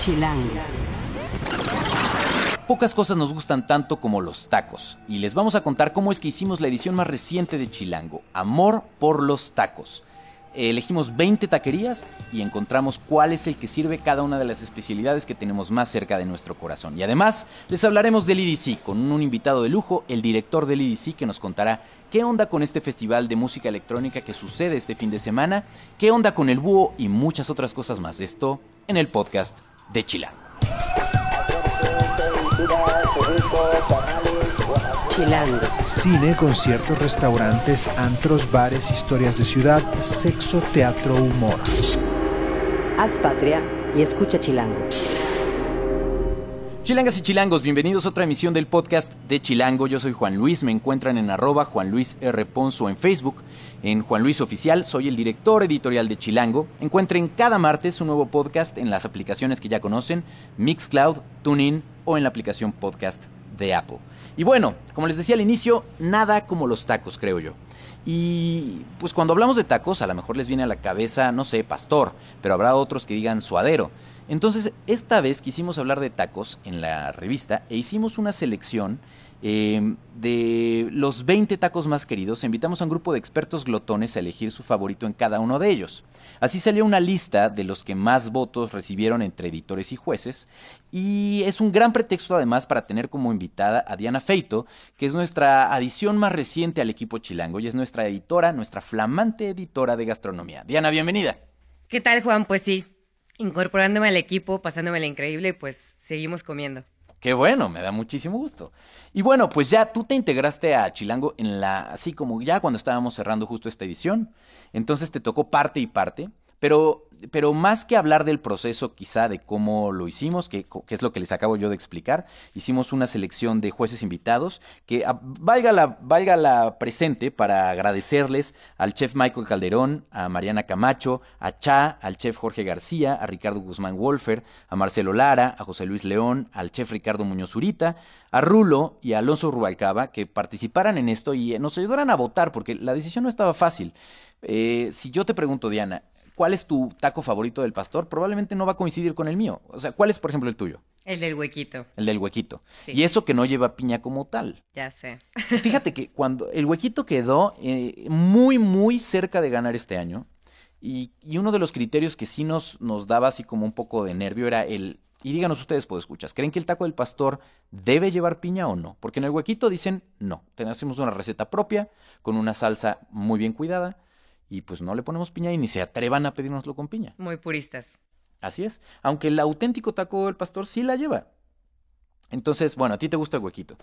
Chilango. Pocas cosas nos gustan tanto como los tacos, y les vamos a contar cómo es que hicimos la edición más reciente de Chilango, Amor por los Tacos. Elegimos 20 taquerías y encontramos cuál es el que sirve cada una de las especialidades que tenemos más cerca de nuestro corazón. Y además les hablaremos del IDC con un invitado de lujo, el director del IDC, que nos contará qué onda con este festival de música electrónica que sucede este fin de semana, qué onda con el búho y muchas otras cosas más. Esto en el podcast de Chilango. Chilango. Cine, conciertos, restaurantes, antros, bares, historias de ciudad, sexo, teatro, humor. Haz patria y escucha Chilango. Chilangas y chilangos, bienvenidos a otra emisión del podcast de Chilango. Yo soy Juan Luis, me encuentran en arroba Juan Luis R. En Facebook, en Juan Luis Oficial, soy el director editorial de Chilango. Encuentren cada martes un nuevo podcast en las aplicaciones que ya conocen, Mixcloud, TuneIn o en la aplicación podcast de. Y bueno, como les decía al inicio, nada como los tacos, creo yo. Y pues cuando hablamos de tacos, a lo mejor les viene a la cabeza, no sé, pastor, pero habrá otros que digan suadero. Entonces, esta vez quisimos hablar de tacos en la revista e hicimos una selección eh, de los 20 tacos más queridos. Invitamos a un grupo de expertos glotones a elegir su favorito en cada uno de ellos. Así salió una lista de los que más votos recibieron entre editores y jueces. Y es un gran pretexto además para tener como invitada a Diana Feito, que es nuestra adición más reciente al equipo chilango y es nuestra editora, nuestra flamante editora de gastronomía. Diana, bienvenida. ¿Qué tal, Juan? Pues sí, incorporándome al equipo, pasándome la increíble, pues seguimos comiendo. Qué bueno, me da muchísimo gusto. Y bueno, pues ya tú te integraste a Chilango en la, así como ya cuando estábamos cerrando justo esta edición. Entonces te tocó parte y parte. Pero, pero más que hablar del proceso quizá de cómo lo hicimos, que, es lo que les acabo yo de explicar, hicimos una selección de jueces invitados que ah, valga, la, valga la presente para agradecerles al chef Michael Calderón, a Mariana Camacho, a Cha, al chef Jorge García, a Ricardo Guzmán Wolfer, a Marcelo Lara, a José Luis León, al chef Ricardo Muñoz Zurita, a Rulo y a Alonso Rubalcaba que participaran en esto y nos ayudaran a votar porque la decisión no estaba fácil. Eh, si yo te pregunto, Diana, ¿cuál es tu taco favorito del pastor? Probablemente no va a coincidir con el mío. O sea, ¿cuál es, por ejemplo, el tuyo? El del huequito. El del huequito. Sí. Y eso que no lleva piña como tal. Ya sé. Fíjate que cuando el huequito quedó eh, muy, muy cerca de ganar este año, y, y uno de los criterios que sí nos, nos daba así como un poco de nervio era el... Y díganos ustedes, pues escuchas, ¿creen que el taco del pastor debe llevar piña o no? Porque en el huequito dicen no. Tenemos una receta propia, con una salsa muy bien cuidada, y pues no le ponemos piña y ni se atrevan a pedírnoslo con piña. Muy puristas. Así es. Aunque el auténtico taco del pastor sí la lleva. Entonces, bueno, a ti te gusta el huequito.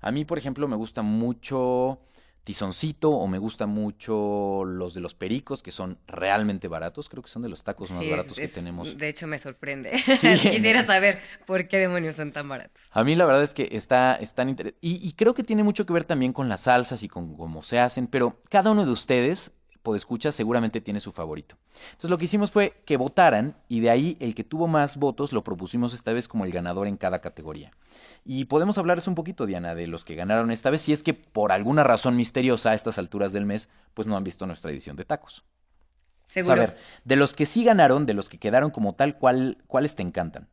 A mí, por ejemplo, me gusta mucho tizoncito o me gusta mucho los de los pericos, que son realmente baratos. Creo que son de los tacos más Sí, baratos es- que tenemos. De hecho, me sorprende. Sí. Quisiera saber por qué demonios son tan baratos. A mí la verdad es que está, están inter- y, y creo que tiene mucho que ver también con las salsas y con cómo se hacen, pero cada uno de ustedes, podescuchas, seguramente tiene su favorito. Entonces lo que hicimos fue que votaran y de ahí el que tuvo más votos lo propusimos esta vez como el ganador en cada categoría. Y podemos hablarles un poquito, Diana, de los que ganaron esta vez, si es que por alguna razón misteriosa a estas alturas del mes, pues no han visto nuestra edición de tacos. Seguro. A ver, de los que sí ganaron, de los que quedaron como tal, ¿cuál, ¿cuáles te encantan?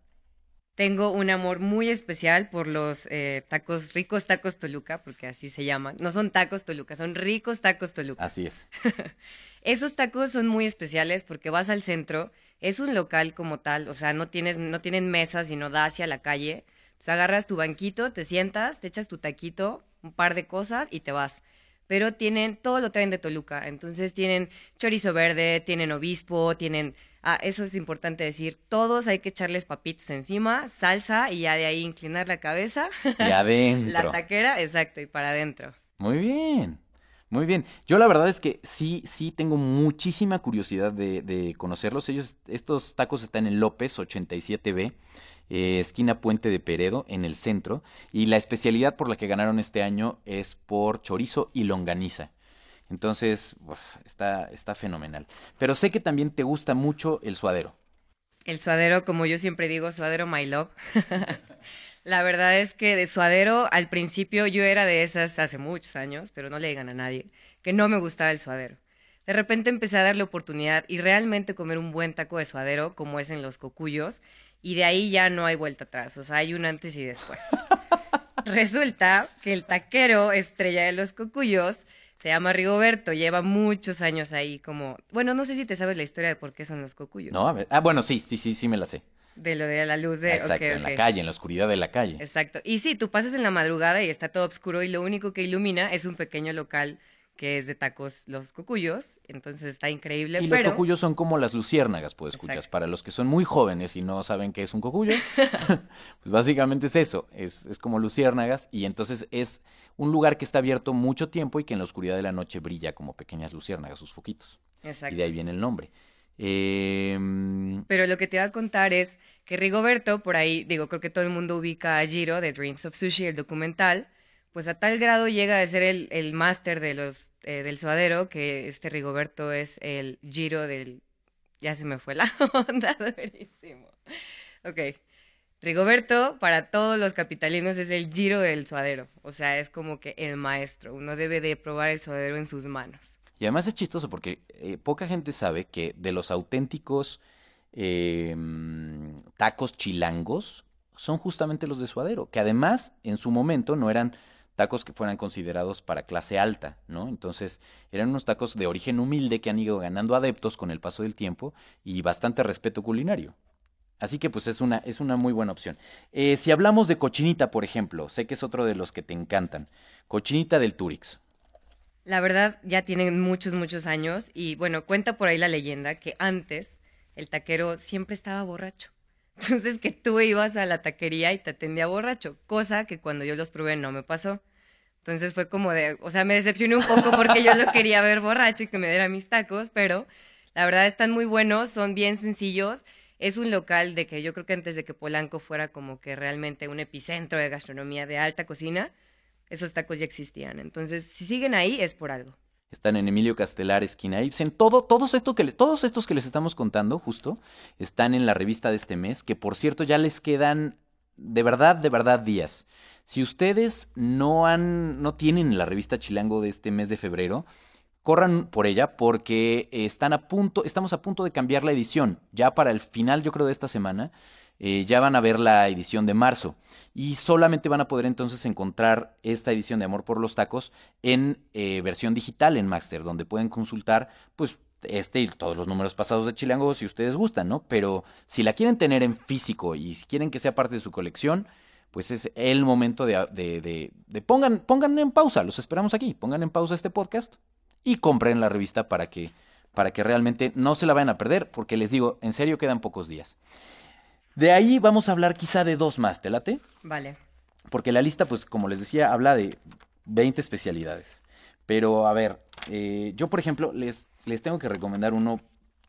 Tengo un amor muy especial por los eh, tacos, ricos tacos Toluca, porque así se llaman. No son tacos Toluca, son ricos tacos Toluca. Así es. Esos tacos son muy especiales porque vas al centro, es un local como tal, o sea, no tienes, no tienen mesas, sino da hacia la calle. Entonces agarras tu banquito, te sientas, te echas tu taquito, un par de cosas y te vas. Pero tienen, todo lo traen de Toluca. Entonces tienen chorizo verde, tienen obispo, tienen, ah, eso es importante decir, todos hay que echarles papitas encima, salsa y ya de ahí inclinar la cabeza, Y adentro. la taquera, exacto, y para adentro. Muy bien, muy bien. Yo la verdad es que sí, sí tengo muchísima curiosidad de, de conocerlos. Ellos, estos tacos están en López 87B, eh, esquina Puente de Peredo, en el centro. Y la especialidad por la que ganaron este año es por chorizo y longaniza. Entonces, está, está fenomenal. Pero sé que también te gusta mucho el suadero. El suadero, como yo siempre digo, suadero my love. La verdad es que de suadero, al principio yo era de esas hace muchos años, pero no le digan a nadie, que no me gustaba el suadero. De repente empecé a darle oportunidad y realmente comer un buen taco de suadero, como es en los cocuyos, y de ahí ya no hay vuelta atrás, o sea, hay un antes y después. Resulta que el taquero estrella de los cocuyos se llama Rigoberto, lleva muchos años ahí como, bueno, no sé si te sabes la historia de por qué son los cocuyos. No, a ver. Ah, bueno, sí, sí, sí, sí me la sé. De lo de la luz de... Exacto, en la calle, en la oscuridad de la calle. Exacto. Y sí, tú pasas en la madrugada y está todo oscuro y lo único que ilumina es un pequeño local que es de tacos Los Cocuyos. Entonces está increíble, Y los pero... cocuyos son como las luciérnagas, pues escuchas. Exacto. Para los que son muy jóvenes y no saben qué es un cocuyo, pues básicamente es eso, es, es como luciérnagas y entonces es un lugar que está abierto mucho tiempo y que en la oscuridad de la noche brilla como pequeñas luciérnagas, sus foquitos. Exacto. Y de ahí viene el nombre. Em, Pero lo que te iba a contar es que Rigoberto, por ahí, digo, creo que todo el mundo ubica a Giro de Dreams of Sushi, el documental, pues a tal grado llega a ser el, el máster de los, eh, del suadero, que este Rigoberto es el Giro del... Ya se me fue la onda, durísimo. Ok. Rigoberto, para todos los capitalinos, es el Giro del suadero. O sea, es como que el maestro. Uno debe de probar el suadero en sus manos. Y además es chistoso porque eh, poca gente sabe que de los auténticos eh, tacos chilangos son justamente los de suadero, que además en su momento no eran tacos que fueran considerados para clase alta, ¿no? Entonces eran unos tacos de origen humilde que han ido ganando adeptos con el paso del tiempo y bastante respeto culinario. Así que pues es una, es una muy buena opción. Eh, si hablamos de cochinita, por ejemplo, sé que es otro de los que te encantan. Cochinita del Turix. La verdad, ya tienen muchos, muchos años y bueno, cuenta por ahí la leyenda que antes el taquero siempre estaba borracho. Entonces que tú ibas a la taquería y te atendía borracho, cosa que cuando yo los probé no me pasó. Entonces fue como de, o sea, me decepcioné un poco porque yo lo quería ver borracho y que me diera mis tacos, pero la verdad están muy buenos, son bien sencillos. Es un local de que yo creo que antes de que Polanco fuera como que realmente un epicentro de gastronomía de alta cocina, esos tacos ya existían. Entonces, si siguen ahí es por algo. Están en Emilio Castelar, esquina Ibsen. Todo, todos, esto que le- todos estos que les estamos contando, justo, están en la revista de este mes, que por cierto ya les quedan de verdad, de verdad días. Si ustedes no han, no tienen la revista Chilango de este mes de febrero, corran por ella porque están a punto, estamos a punto de cambiar la edición. Ya para el final, yo creo, de esta semana, eh, ya van a ver la edición de marzo. Y solamente van a poder entonces encontrar esta edición de Amor por los Tacos en eh, versión digital en Maxter, donde pueden consultar, pues, este y todos los números pasados de Chilango si ustedes gustan, ¿no? Pero si la quieren tener en físico y si quieren que sea parte de su colección, pues es el momento de, de, de, de pongan, pongan en pausa, los esperamos aquí, pongan en pausa este podcast y compren la revista para que, para que realmente no se la vayan a perder, porque les digo, en serio quedan pocos días. De ahí vamos a hablar quizá de dos más, ¿te late? Vale. Porque la lista, pues como les decía, habla de 20 especialidades. Pero a ver, eh, yo por ejemplo les, les tengo que recomendar uno.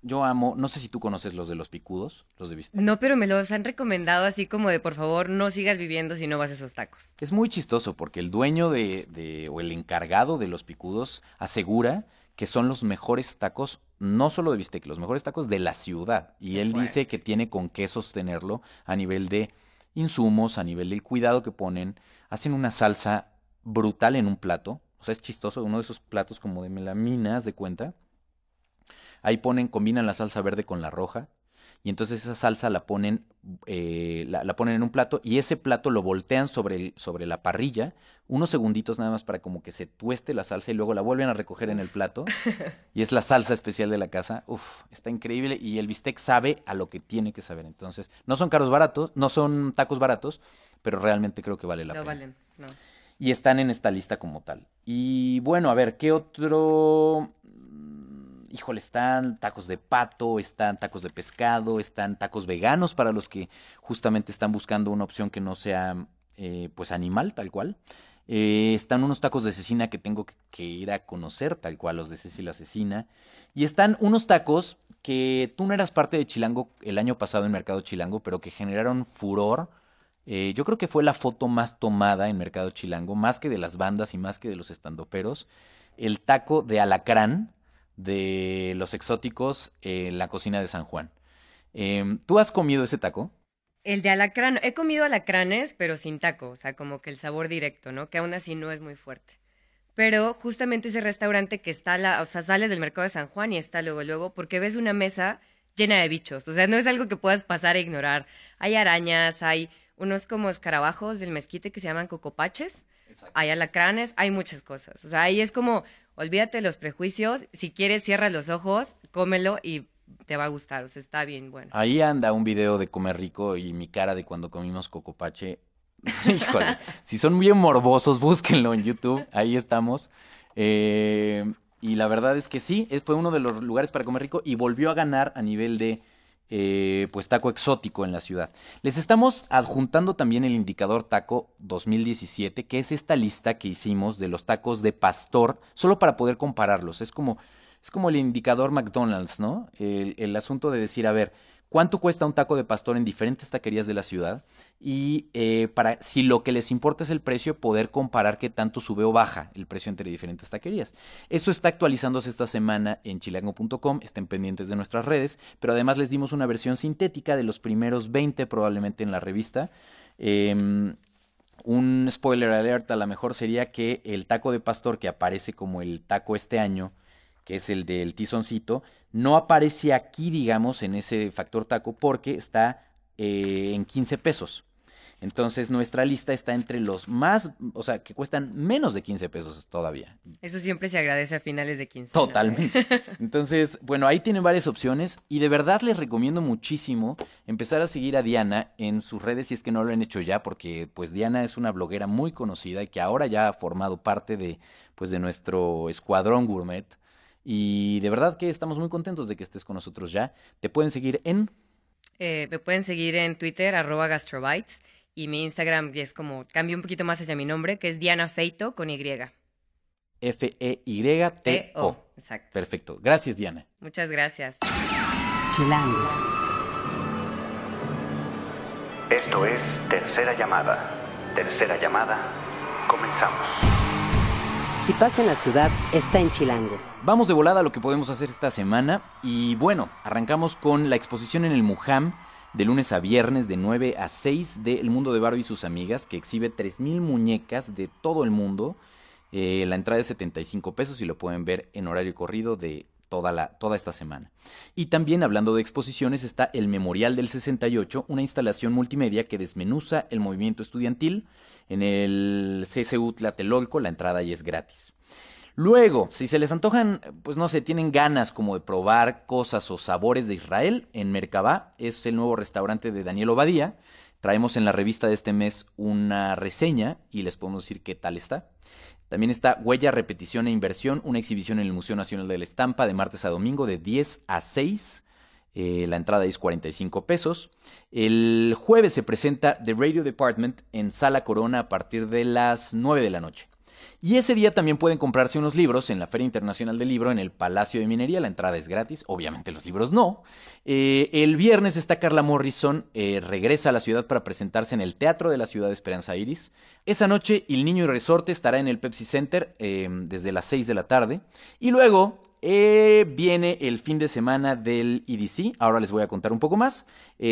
Yo amo, no sé si tú conoces los de los picudos, los de bistec. No, pero me los han recomendado así como de por favor no sigas viviendo si no vas a esos tacos. Es muy chistoso porque el dueño de, de- o el encargado de los picudos asegura que son los mejores tacos, no solo de bistec, los mejores tacos de la ciudad. Y él dice que tiene con qué sostenerlo a nivel de insumos, a nivel del cuidado que ponen. Hacen una salsa brutal en un plato. O sea, es chistoso, uno de esos platos como de melaminas, de cuenta. Ahí ponen, combinan la salsa verde con la roja. Y entonces esa salsa la ponen, eh, la, la ponen en un plato y ese plato lo voltean sobre, el- sobre la parrilla, unos segunditos nada más para como que se tueste la salsa y luego la vuelven a recoger en el plato. Y es la salsa especial de la casa. Uf, está increíble y el bistec sabe a lo que tiene que saber. Entonces, no son caros baratos, no son tacos baratos, pero realmente creo que vale la No pena valen, no. y están en esta lista como tal. Y bueno, a ver, ¿qué otro? Híjole, están tacos de pato, están tacos de pescado, están tacos veganos para los que justamente están buscando una opción que no sea eh, pues animal, tal cual. Eh, están unos tacos de cecina que tengo que, ir a conocer, tal cual, los de Ceci la Cecina. Y están unos tacos que tú no eras parte de Chilango el año pasado en Mercado Chilango, pero que generaron furor. Eh, yo creo que fue la foto más tomada en Mercado Chilango, más que de las bandas y más que de los estandoperos. El taco de alacrán de los exóticos en la cocina de San Juan. Em, ¿Tú has comido ese taco? El de alacrán, he comido alacranes, pero sin taco, o sea, como que el sabor directo, ¿no? Que aún así no es muy fuerte. Pero justamente ese restaurante que está, la, o sea, sales del mercado de San Juan y está luego, luego, porque ves una mesa llena de bichos. O sea, no es algo que puedas pasar a ignorar. Hay arañas, hay unos como escarabajos del mezquite que se llaman cocopaches. Hay alacranes, hay muchas cosas. O sea, ahí es como, olvídate de los prejuicios. Si quieres, cierra los ojos, cómelo y te va a gustar. O sea, está bien bueno. Ahí anda un video de comer rico y mi cara de cuando comimos cocopache. Híjole, si son bien morbosos, búsquenlo en YouTube. Ahí estamos. Eh, y la verdad es que sí, fue uno de los lugares para comer rico y volvió a ganar a nivel de eh, pues taco exótico en la ciudad. Les estamos adjuntando también el indicador taco 2017, que es esta lista que hicimos de los tacos de pastor, solo para poder compararlos. Es como, es como el indicador McDonald's, ¿no? El, el asunto de decir, a ver, cuánto cuesta un taco de pastor en diferentes taquerías de la ciudad y eh, para si lo que les importa es el precio, poder comparar qué tanto sube o baja el precio entre diferentes taquerías. Eso está actualizándose esta semana en chilango.com, estén pendientes de nuestras redes, pero además les dimos una versión sintética de los primeros 20 probablemente en la revista. Em, un spoiler alert a lo mejor sería que el taco de pastor que aparece como el taco este año, que es el del tizoncito, no aparece aquí, digamos, en ese factor taco porque está eh, en 15 pesos. Entonces nuestra lista está entre los más, o sea, que cuestan menos de 15 pesos todavía. Eso siempre se agradece a finales de 15. Totalmente. Entonces, bueno, ahí tienen varias opciones y de verdad les recomiendo muchísimo empezar a seguir a Diana en sus redes si es que no lo han hecho ya, porque pues Diana es una bloguera muy conocida y que ahora ya ha formado parte de, pues, de nuestro escuadrón gourmet. Y de verdad que estamos muy contentos de que estés con nosotros ya. Te pueden seguir en... Eh, me pueden seguir en Twitter, arroba gastrobites, y mi Instagram es como, cambio un poquito más hacia mi nombre, que es Diana Feito con Y. F-E-Y-T-O. Exacto. Perfecto. Gracias, Diana. Muchas gracias. Chilango. Esto es Tercera Llamada. Tercera Llamada. Comenzamos. Si pasa en la ciudad, está en Chilango. Vamos de volada a lo que podemos hacer esta semana y bueno, arrancamos con la exposición en el Mujam de lunes a viernes de 9 a 6 de El Mundo de Barbie y sus amigas que exhibe 3.000 muñecas de todo el mundo. Eh, la entrada es 75 pesos y lo pueden ver en horario corrido de toda, esta semana. Y también hablando de exposiciones está el Memorial del 68, una instalación multimedia que desmenuza el movimiento estudiantil en el CCU Tlatelolco, la entrada ya es gratis. Luego, si se les antojan, pues no sé, tienen ganas como de probar cosas o sabores de Israel, en Merkabah es el nuevo restaurante de Daniel Obadía. Traemos en la revista de este mes una reseña y les podemos decir qué tal está. También está Huella, Repetición e Inversión, una exhibición en el Museo Nacional de la Estampa de martes a domingo de 10 a 6. Eh, la entrada es 45 pesos. El jueves se presenta The Radio Department en Sala Corona a partir de las 9 de la noche. Y ese día también pueden comprarse unos libros en la Feria Internacional del Libro en el Palacio de Minería. La entrada es gratis, obviamente los libros no. Eh, el viernes está Carla Morrison, eh, regresa a la ciudad para presentarse en el Teatro de la Ciudad de Esperanza Iris. Esa noche El Niño y Resorte estará en el Pepsi Center eh, desde las 6 de la tarde. Y luego viene el fin de semana del EDC, ahora les voy a contar un poco más.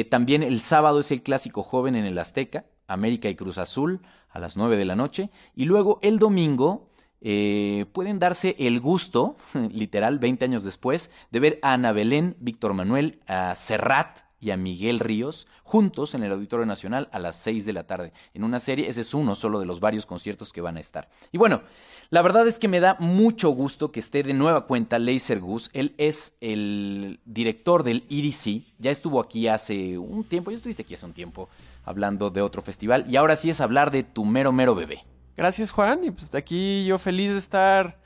también el sábado es el clásico joven en el Azteca, América y Cruz Azul a las 9 de la noche. Y luego el domingo eh, pueden darse el gusto, literal, 20 años después, de ver a Ana Belén, Víctor Manuel, a Serrat y a Miguel Ríos juntos en el Auditorio Nacional a las 6 de la tarde. En una serie, ese es uno solo de los varios conciertos que van a estar. Y bueno, la verdad es que me da mucho gusto que esté de nueva cuenta Laser Goose. Él es el director del EDC. Ya estuvo aquí hace un tiempo, ya estuviste aquí hace un tiempo hablando de otro festival. Y ahora sí es hablar de tu mero mero bebé. Gracias Juan, y pues de aquí yo feliz de estar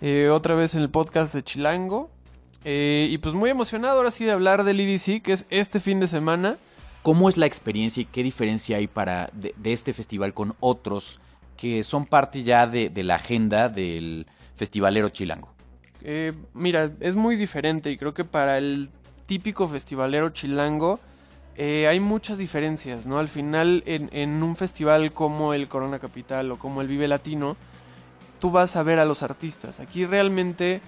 eh, otra vez en el podcast de Chilango. Eh, y pues muy emocionado ahora sí de hablar del EDC, que es este fin de semana. ¿Cómo es la experiencia y qué diferencia hay para de, este festival con otros que son parte ya de, la agenda del festivalero chilango? Eh, mira, es muy diferente y creo que para el típico festivalero chilango eh, hay muchas diferencias, ¿no? Al final, en, un festival como el Corona Capital o como el Vive Latino, tú vas a ver a los artistas. Aquí realmente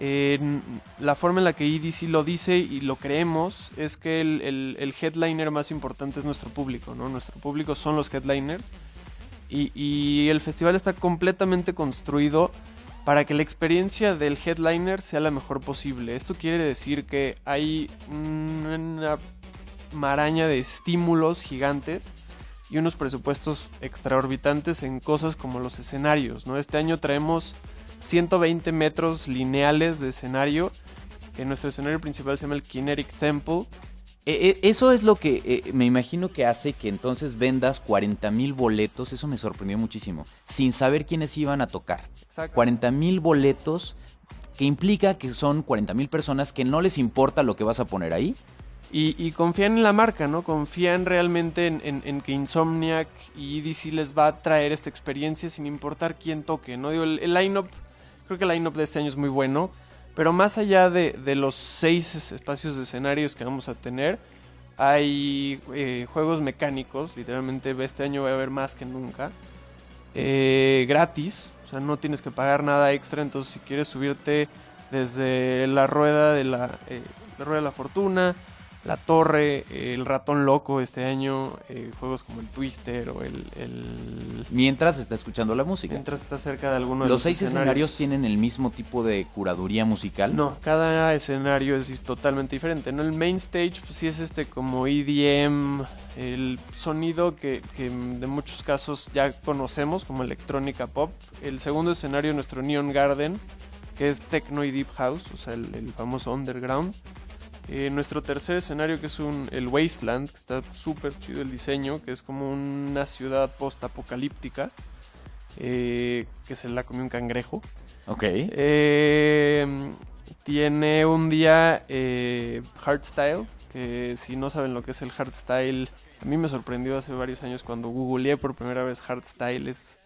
la forma en la que EDC lo dice y lo creemos es que el, headliner más importante es nuestro público, ¿no? Nuestro público son los headliners. Y, y el festival está completamente construido para que la experiencia del headliner sea la mejor posible. Esto quiere decir que hay una maraña de estímulos gigantes y unos presupuestos extraorbitantes en cosas como los escenarios. ¿no? Este año traemos 120 metros lineales de escenario. Que nuestro escenario principal se llama el Kinetic Temple. E, e, eso es lo que eh, me imagino que hace que entonces vendas 40 mil boletos. Eso me sorprendió muchísimo. Sin saber quiénes iban a tocar. 40 mil boletos que implica que son 40 mil personas que no les importa lo que vas a poner ahí. Y, confían en la marca, ¿no? Confían realmente en, que Insomniac y EDC les va a traer esta experiencia sin importar quién toque, ¿no? Digo, el, el line-up, creo que el line-up de este año es muy bueno, pero más allá de, los seis espacios de escenarios que vamos a tener, hay eh, juegos mecánicos, literalmente este año va a haber más que nunca, eh, gratis, o sea, no tienes que pagar nada extra, entonces si quieres subirte desde la rueda de la, eh, la rueda de la fortuna, la Torre, El Ratón Loco este año, eh, juegos como el Twister o el, Mientras está escuchando la música. Mientras está cerca de alguno de los, los seis escenarios. tienen el mismo tipo de curaduría musical? No, cada escenario es totalmente diferente. ¿no? El main stage pues sí es este como EDM, el sonido que, que de muchos casos ya conocemos como electrónica pop. El segundo escenario, nuestro Neon Garden, que es techno y deep house, o sea, el famoso underground. Eh, nuestro tercer escenario, que es un, el Wasteland, que está súper chido el diseño, que es como una ciudad post-apocalíptica, eh, que se la comió un cangrejo. Ok. Eh, tiene un día hardstyle, que si no saben lo que es el hardstyle, a mí me sorprendió hace varios años cuando googleé por primera vez hardstyle. Es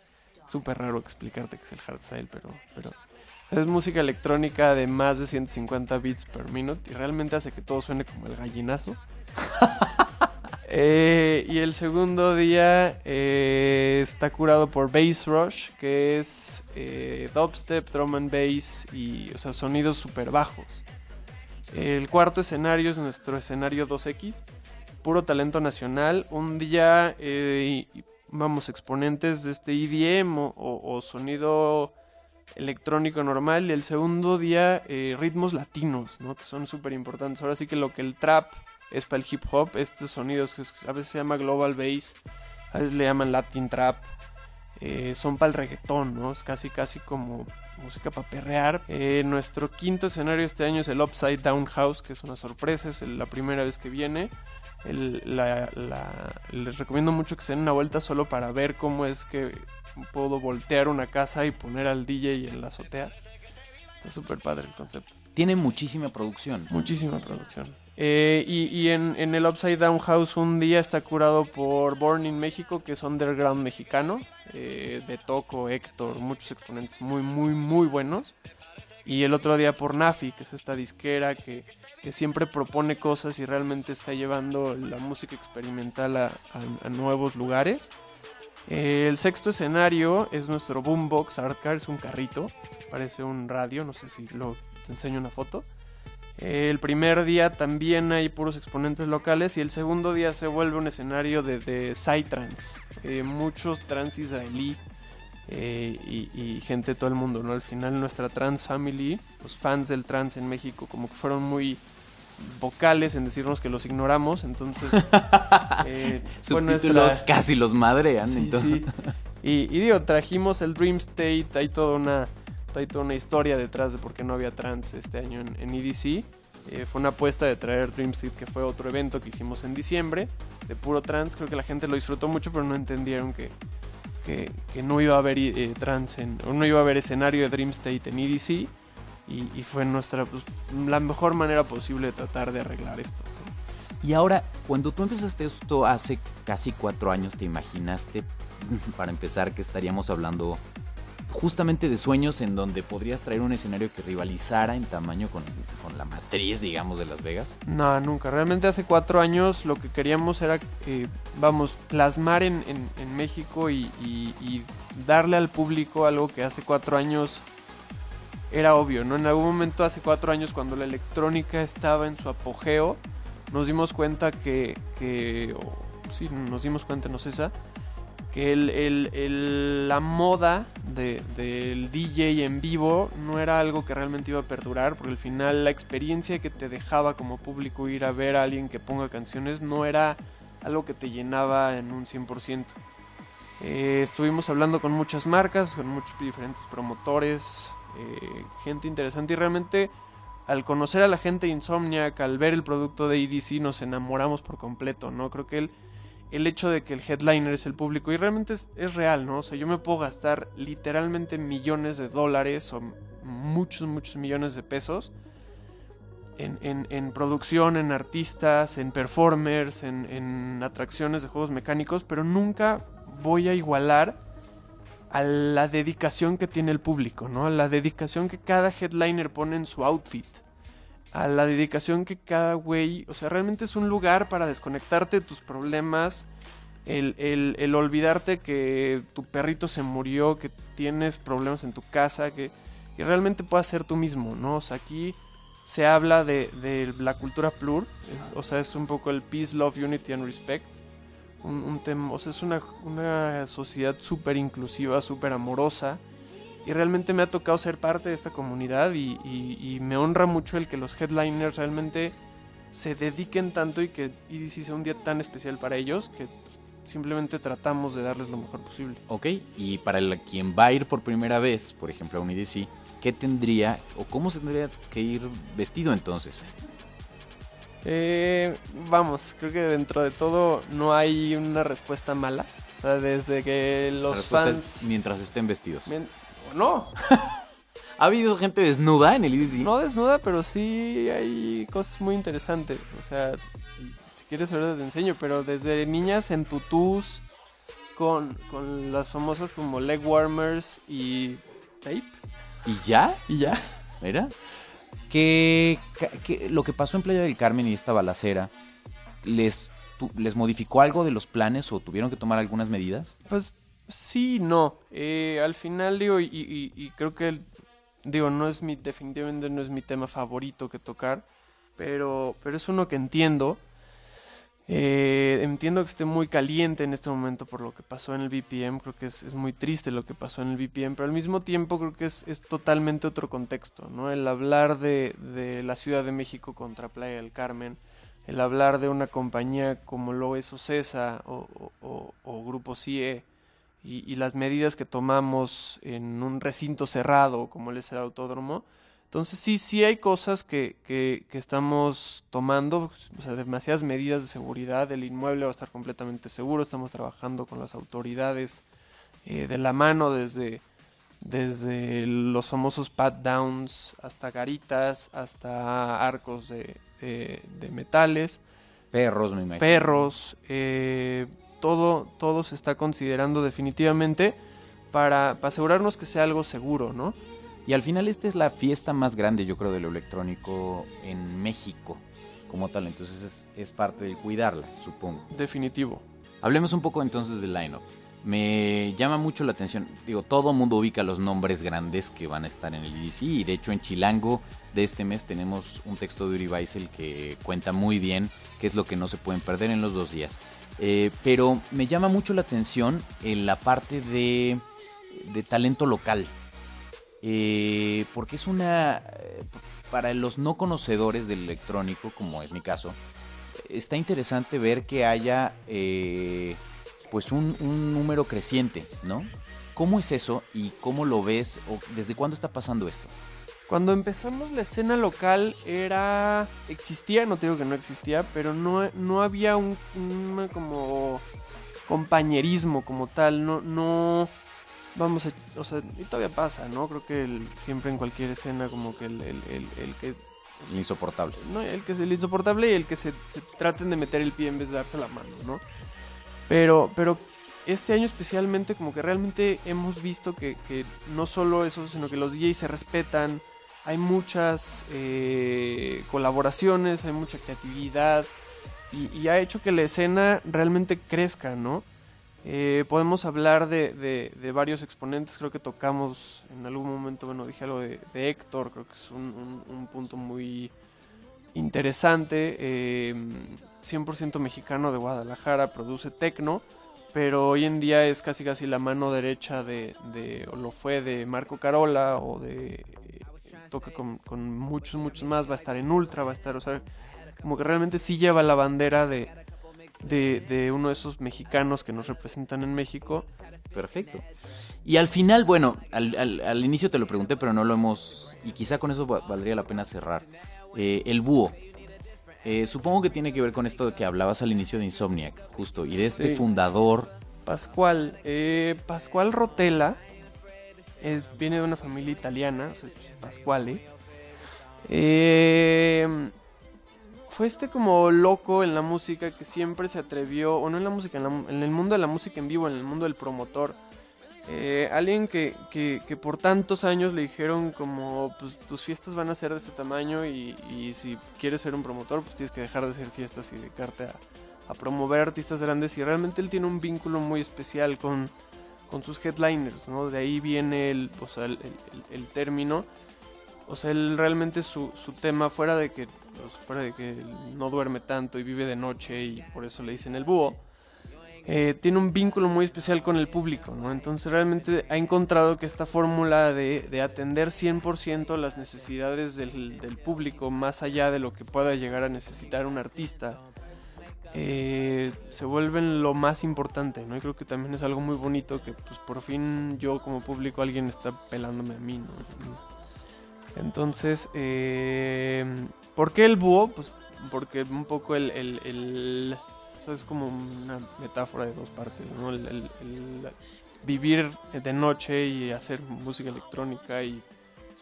súper raro explicarte qué es el hardstyle, pero, pero es música electrónica de más de 150 bits per minute y realmente hace que todo suene como el gallinazo. Eh, y el segundo día eh, está curado por Bass Rush, que es eh, dubstep, drum and bass y o sea, sonidos súper bajos. El cuarto escenario es nuestro escenario 2X, puro talento nacional. Un día vamos exponentes de este EDM o sonido electrónico normal y el segundo día eh, ritmos latinos, ¿no? Que son súper importantes. Ahora sí que lo que el trap es para el hip hop, estos sonidos que a veces se llama global bass, a veces le llaman latin trap, eh, son para el reggaetón, ¿no? Es casi casi como música para perrear. Eh, nuestro quinto escenario este año es el Upside Down House, que es una sorpresa, es la primera vez que viene. les recomiendo mucho que se den una vuelta solo para ver cómo es que puedo voltear una casa y poner al DJ en la azotea. Está súper padre el concepto. Tiene muchísima producción. Muchísima producción. Eh, y, en, el Upside Down House un día está curado por Born in México, que es underground mexicano. Eh, de Toco, Héctor, muchos exponentes muy, muy, muy buenos. Y el otro día por Nafi, que es esta disquera que, siempre propone cosas y realmente está llevando la música experimental a nuevos lugares. Eh, el sexto escenario es nuestro Boombox Art Car, es un carrito, parece un radio, no sé si lo te enseño una foto. Eh, el primer día también hay puros exponentes locales y el segundo día se vuelve un escenario de, de Psytrance. Eh, muchos trans israelí y, y, gente de todo el mundo, ¿no? Al final nuestra trans family, los fans del trans en México como que fueron muy vocales en decirnos que los ignoramos, entonces eh, casi los madrean. Y, digo, trajimos el Dream State, hay toda una, hay toda una historia detrás de por qué no había trans este año en, EDC. Eh, fue una apuesta de traer Dream State, que fue otro evento que hicimos en diciembre, de puro trans. Creo que la gente lo disfrutó mucho, pero no entendieron que, que, no iba a haber eh, trans, en, no iba a haber escenario de Dream State en EDC y, fue nuestra pues, la mejor manera posible de tratar de arreglar esto. Y ahora, cuando tú empezaste esto hace casi cuatro años, ¿te imaginaste, para empezar, que estaríamos hablando justamente de sueños en donde podrías traer un escenario que rivalizara en tamaño con, la matriz, digamos, de Las Vegas? No, nunca. Realmente hace cuatro años lo que queríamos era, vamos, plasmar en, México y, y, darle al público algo que hace cuatro años era obvio, ¿no? En algún momento hace cuatro años cuando la electrónica estaba en su apogeo, nos dimos cuenta que, que sí, nos dimos cuenta, no esa, que el, el- el- la moda de- del DJ en vivo no era algo que realmente iba a perdurar, porque al final la experiencia que te dejaba como público ir a ver a alguien que ponga canciones no era algo que te llenaba en un 100%. Eh, estuvimos hablando con muchas marcas, con muchos diferentes promotores, eh, gente interesante y realmente al conocer a la gente Insomniac, al ver el producto de EDC, nos enamoramos por completo, ¿no? Creo que el, el hecho de que el headliner es el público y realmente es, real, ¿no? O sea, yo me puedo gastar literalmente millones de dólares o muchos, muchos millones de pesos en, en- producción, en artistas, en performers, en atracciones de juegos mecánicos, pero nunca voy a igualar a la dedicación que tiene el público, ¿no? A la dedicación que cada headliner pone en su outfit. A la dedicación que cada güey... O sea, realmente es un lugar para desconectarte de tus problemas. El, el- el olvidarte que tu perrito se murió, que tienes problemas en tu casa, que, realmente puedas ser tú mismo, ¿no? O sea, aquí se habla de, de la cultura plur. o sea, es un poco el peace, love, unity and respect un, un tema, o sea, es una, una sociedad súper inclusiva, súper amorosa. Y realmente me ha tocado ser parte de esta comunidad y, y- y me honra mucho el que los headliners realmente se dediquen tanto y que EDC sea un día tan especial para ellos que simplemente tratamos de darles lo mejor posible. Ok, y para el- quien va a ir por primera vez, por ejemplo, a un EDC, ¿qué tendría o cómo se tendría que ir vestido entonces? Eh, vamos, creo que dentro de todo no hay una respuesta mala. O sea, desde que los respuesta es fans... Mientras estén vestidos. Mien- o no, ¿Ha habido gente desnuda en el EDC? No desnuda, pero sí hay cosas muy interesantes. O sea, si quieres ver te enseño, pero desde niñas en tutús, con, con las famosas como leg warmers y tape. ¿Y ya? Y ya. Mira. Que, lo que pasó en Playa del Carmen y esta balacera, ¿les, ¿les modificó algo de los planes o tuvieron que tomar algunas medidas? Pues sí, no. Eh, al final digo, y, y- creo que digo, no es mi, definitivamente no es mi tema favorito que tocar, pero, pero es uno que entiendo. Eh, entiendo que esté muy caliente en este momento por lo que pasó en el BPM, creo que es, es muy triste lo que pasó en el BPM, pero al mismo tiempo creo que es, es totalmente otro contexto, ¿no? El hablar de, de la Ciudad de México contra Playa del Carmen, el hablar de una compañía como lo es Ocesa o, o- o- o Grupo CIE y, y las medidas que tomamos en un recinto cerrado como es el autódromo. Entonces sí, sí hay cosas que, que- que estamos tomando, o sea, demasiadas medidas de seguridad, el inmueble va a estar completamente seguro, estamos trabajando con las autoridades eh, de la mano desde, desde los famosos pat downs hasta garitas, hasta arcos de, de- de metales Perros, me imagino. perros, eh, todo, todo se está considerando definitivamente para, para asegurarnos que sea algo seguro, ¿no? Y al final esta es la fiesta más grande, yo creo, de lo electrónico en México como tal. Entonces es, es parte de cuidarla, supongo. Definitivo. Hablemos un poco entonces del line-up. Me llama mucho la atención. Digo, todo mundo ubica los nombres grandes que van a estar en el EDC. Y de hecho, en Chilango de este mes tenemos un texto de Uri Weissel que cuenta muy bien qué es lo que no se pueden perder en los dos días. Eh, pero me llama mucho la atención en la parte de, de talento local. Eh, porque es una. eh, Para los no conocedores del electrónico, como es mi caso, está interesante ver que haya eh, pues un, un número creciente, ¿no? ¿Cómo es eso y cómo lo ves o desde cuándo está pasando esto? Cuando empezamos la escena local era... existía, no te digo que no existía, pero no, no había un, un como compañerismo como tal, no, no, vamos a, o sea, y todavía pasa, ¿no? Creo que el- siempre en cualquier escena como que el, el- el- el que Insoportable. ¿no? El que es el insoportable y el que se, se traten de meter el pie en vez de darse la mano, ¿no? Pero, pero este año especialmente como que realmente hemos visto que, que no solo eso, sino que los DJs se respetan, hay muchas eh, colaboraciones, hay mucha creatividad y, y ha hecho que la escena realmente crezca, ¿no? Eh, podemos hablar de, de- varios exponentes, creo que tocamos en algún momento, bueno, dije algo de, de Héctor, creo que es un, un- un punto muy interesante, eh, 100% mexicano de Guadalajara, produce tecno, pero hoy en día es casi casi la mano derecha de, o lo fue de Marco Carola o de toca con, con muchos muchos más. Va a estar en Ultra va a estar o sea como que realmente sí lleva la bandera de, de, de uno de esos mexicanos que nos representan en México Perfecto. Y al final, bueno, al, al- al inicio te lo pregunté, pero no lo hemos... Y quizá con eso va- valdría la pena cerrar. Eh, el búho. Eh, supongo que tiene que ver con esto de que hablabas al inicio de Insomniac, justo, y de este Sí. fundador. Pascual, eh, Pascual Rotella es- viene de una familia italiana, o sea, Pasquale. Fue este como loco en la música que siempre se atrevió, o no en la música, en, la- en el mundo de la música en vivo, en el mundo del promotor. Eh, alguien que, que- que por tantos años le dijeron como, pues tus fiestas van a ser de este tamaño y, y si quieres ser un promotor, pues tienes que dejar de hacer fiestas y dedicarte a, a promover artistas grandes y realmente él tiene un vínculo muy especial con, con sus headliners, ¿no? De ahí viene el, o sea, el término. O sea, él realmente su, su tema, fuera de que pues, fuera de que no duerme tanto y vive de noche y por eso le dicen el búho, eh, tiene un vínculo muy especial con el público, ¿no? Entonces realmente ha encontrado que esta fórmula de, de atender 100% las necesidades del, del público, más allá de lo que pueda llegar a necesitar un artista, eh, se vuelven lo más importante, ¿no? Y creo que también es algo muy bonito que pues por fin yo como público alguien está pelándome a mí, ¿no? Entonces, eh, ¿por qué el búho? Pues porque un poco el... el, el- o sea, es como una metáfora de dos partes, ¿no? El, vivir de noche y hacer música electrónica y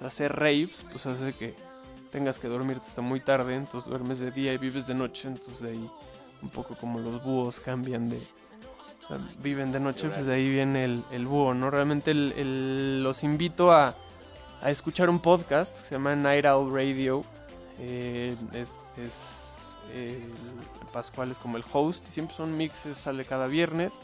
hacer raves, pues hace que tengas que dormirte hasta muy tarde, entonces duermes de día y vives de noche, entonces de ahí un poco como los búhos cambian de... o sea, viven de noche, pues de ahí viene el, el búho, ¿no? Realmente los invito a, a escuchar un podcast que se llama Night Owl Radio. Eh, es, es eh, Pascual es como el host y siempre son mixes, sale cada viernes.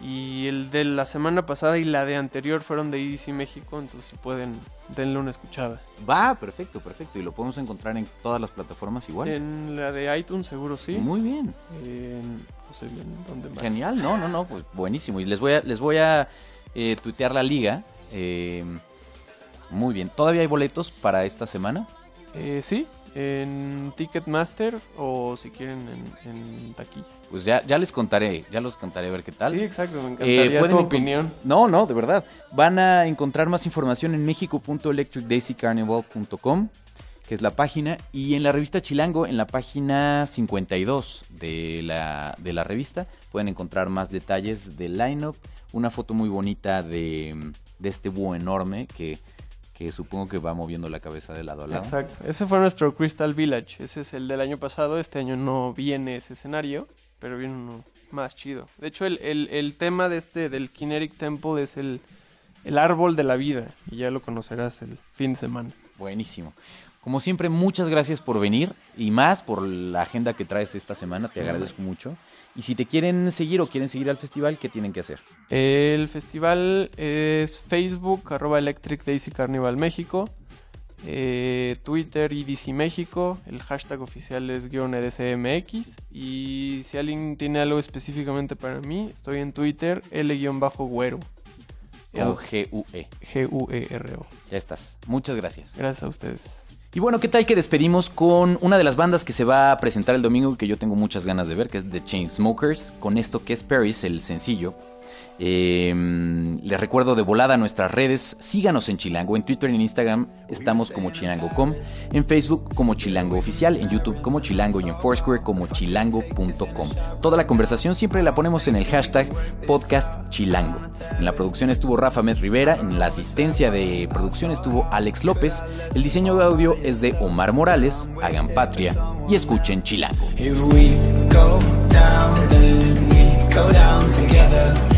Y el de la semana pasada y la de anterior fueron de EDC México, entonces si pueden, denle una escuchada. Va, perfecto, perfecto. Y lo podemos encontrar en todas las plataformas igual. En la de iTunes seguro sí. Muy bien. En- no sé bien dónde más. Genial, no, no, no, pues buenísimo. Y les voy a, les voy a eh, tuitear la liga. eh, muy bien. ¿Todavía hay boletos para esta semana? Eh, sí, en Ticketmaster o si quieren en, en taquilla. Pues ya, ya les contaré, ya los contaré a ver qué tal. Sí, exacto, me Eh, encantaría pueden tu opinión. No, no, de verdad. Van a encontrar más información en mexico.electricdaisycarnival.com, que es la página, y en la revista Chilango, en la página 52 de la, de la revista, pueden encontrar más detalles del lineup, una foto muy bonita de, de este búho enorme que, que supongo que va moviendo la cabeza de lado a lado. Exacto. Ese fue nuestro Crystal Village. Ese es el del año pasado. Este año no viene ese escenario, pero viene uno más chido. De hecho, el, el- el tema de este del Kinetic Temple es el, el árbol de la vida. Y ya lo conocerás el fin de semana. Buenísimo. Como siempre, muchas gracias por venir y más por la agenda que traes esta semana. Te agradezco mucho. Y si te quieren seguir o quieren seguir al festival, ¿qué tienen que hacer? El festival es Facebook, arroba Electric Daisy Carnival México. eh, Twitter EDC México. El hashtag oficial es guion EDCMX. Y si alguien tiene algo específicamente para mí, estoy en Twitter, L-güero. Con G-U-E. G-U-E-R-O. Ya estás. Muchas gracias. Gracias a ustedes. Y bueno, ¿qué tal que despedimos con una de las bandas que se va a presentar el domingo y que yo tengo muchas ganas de ver, que es The Chainsmokers, con esto que es Paris, el sencillo. Eh, les recuerdo de volada nuestras redes, síganos en Chilango, en Twitter y en Instagram estamos como chilango.com, en Facebook como Chilango Oficial, en YouTube como Chilango y en Foursquare como chilango.com. Toda la conversación siempre la ponemos en el hashtag podcast Chilango. En la producción estuvo Rafa Met Rivera, en la asistencia de producción estuvo Alex López, el diseño de audio es de Omar Morales, hagan patria y escuchen Chilango. We go down, then we go down together.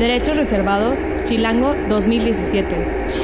Derechos reservados, Chilango 2017.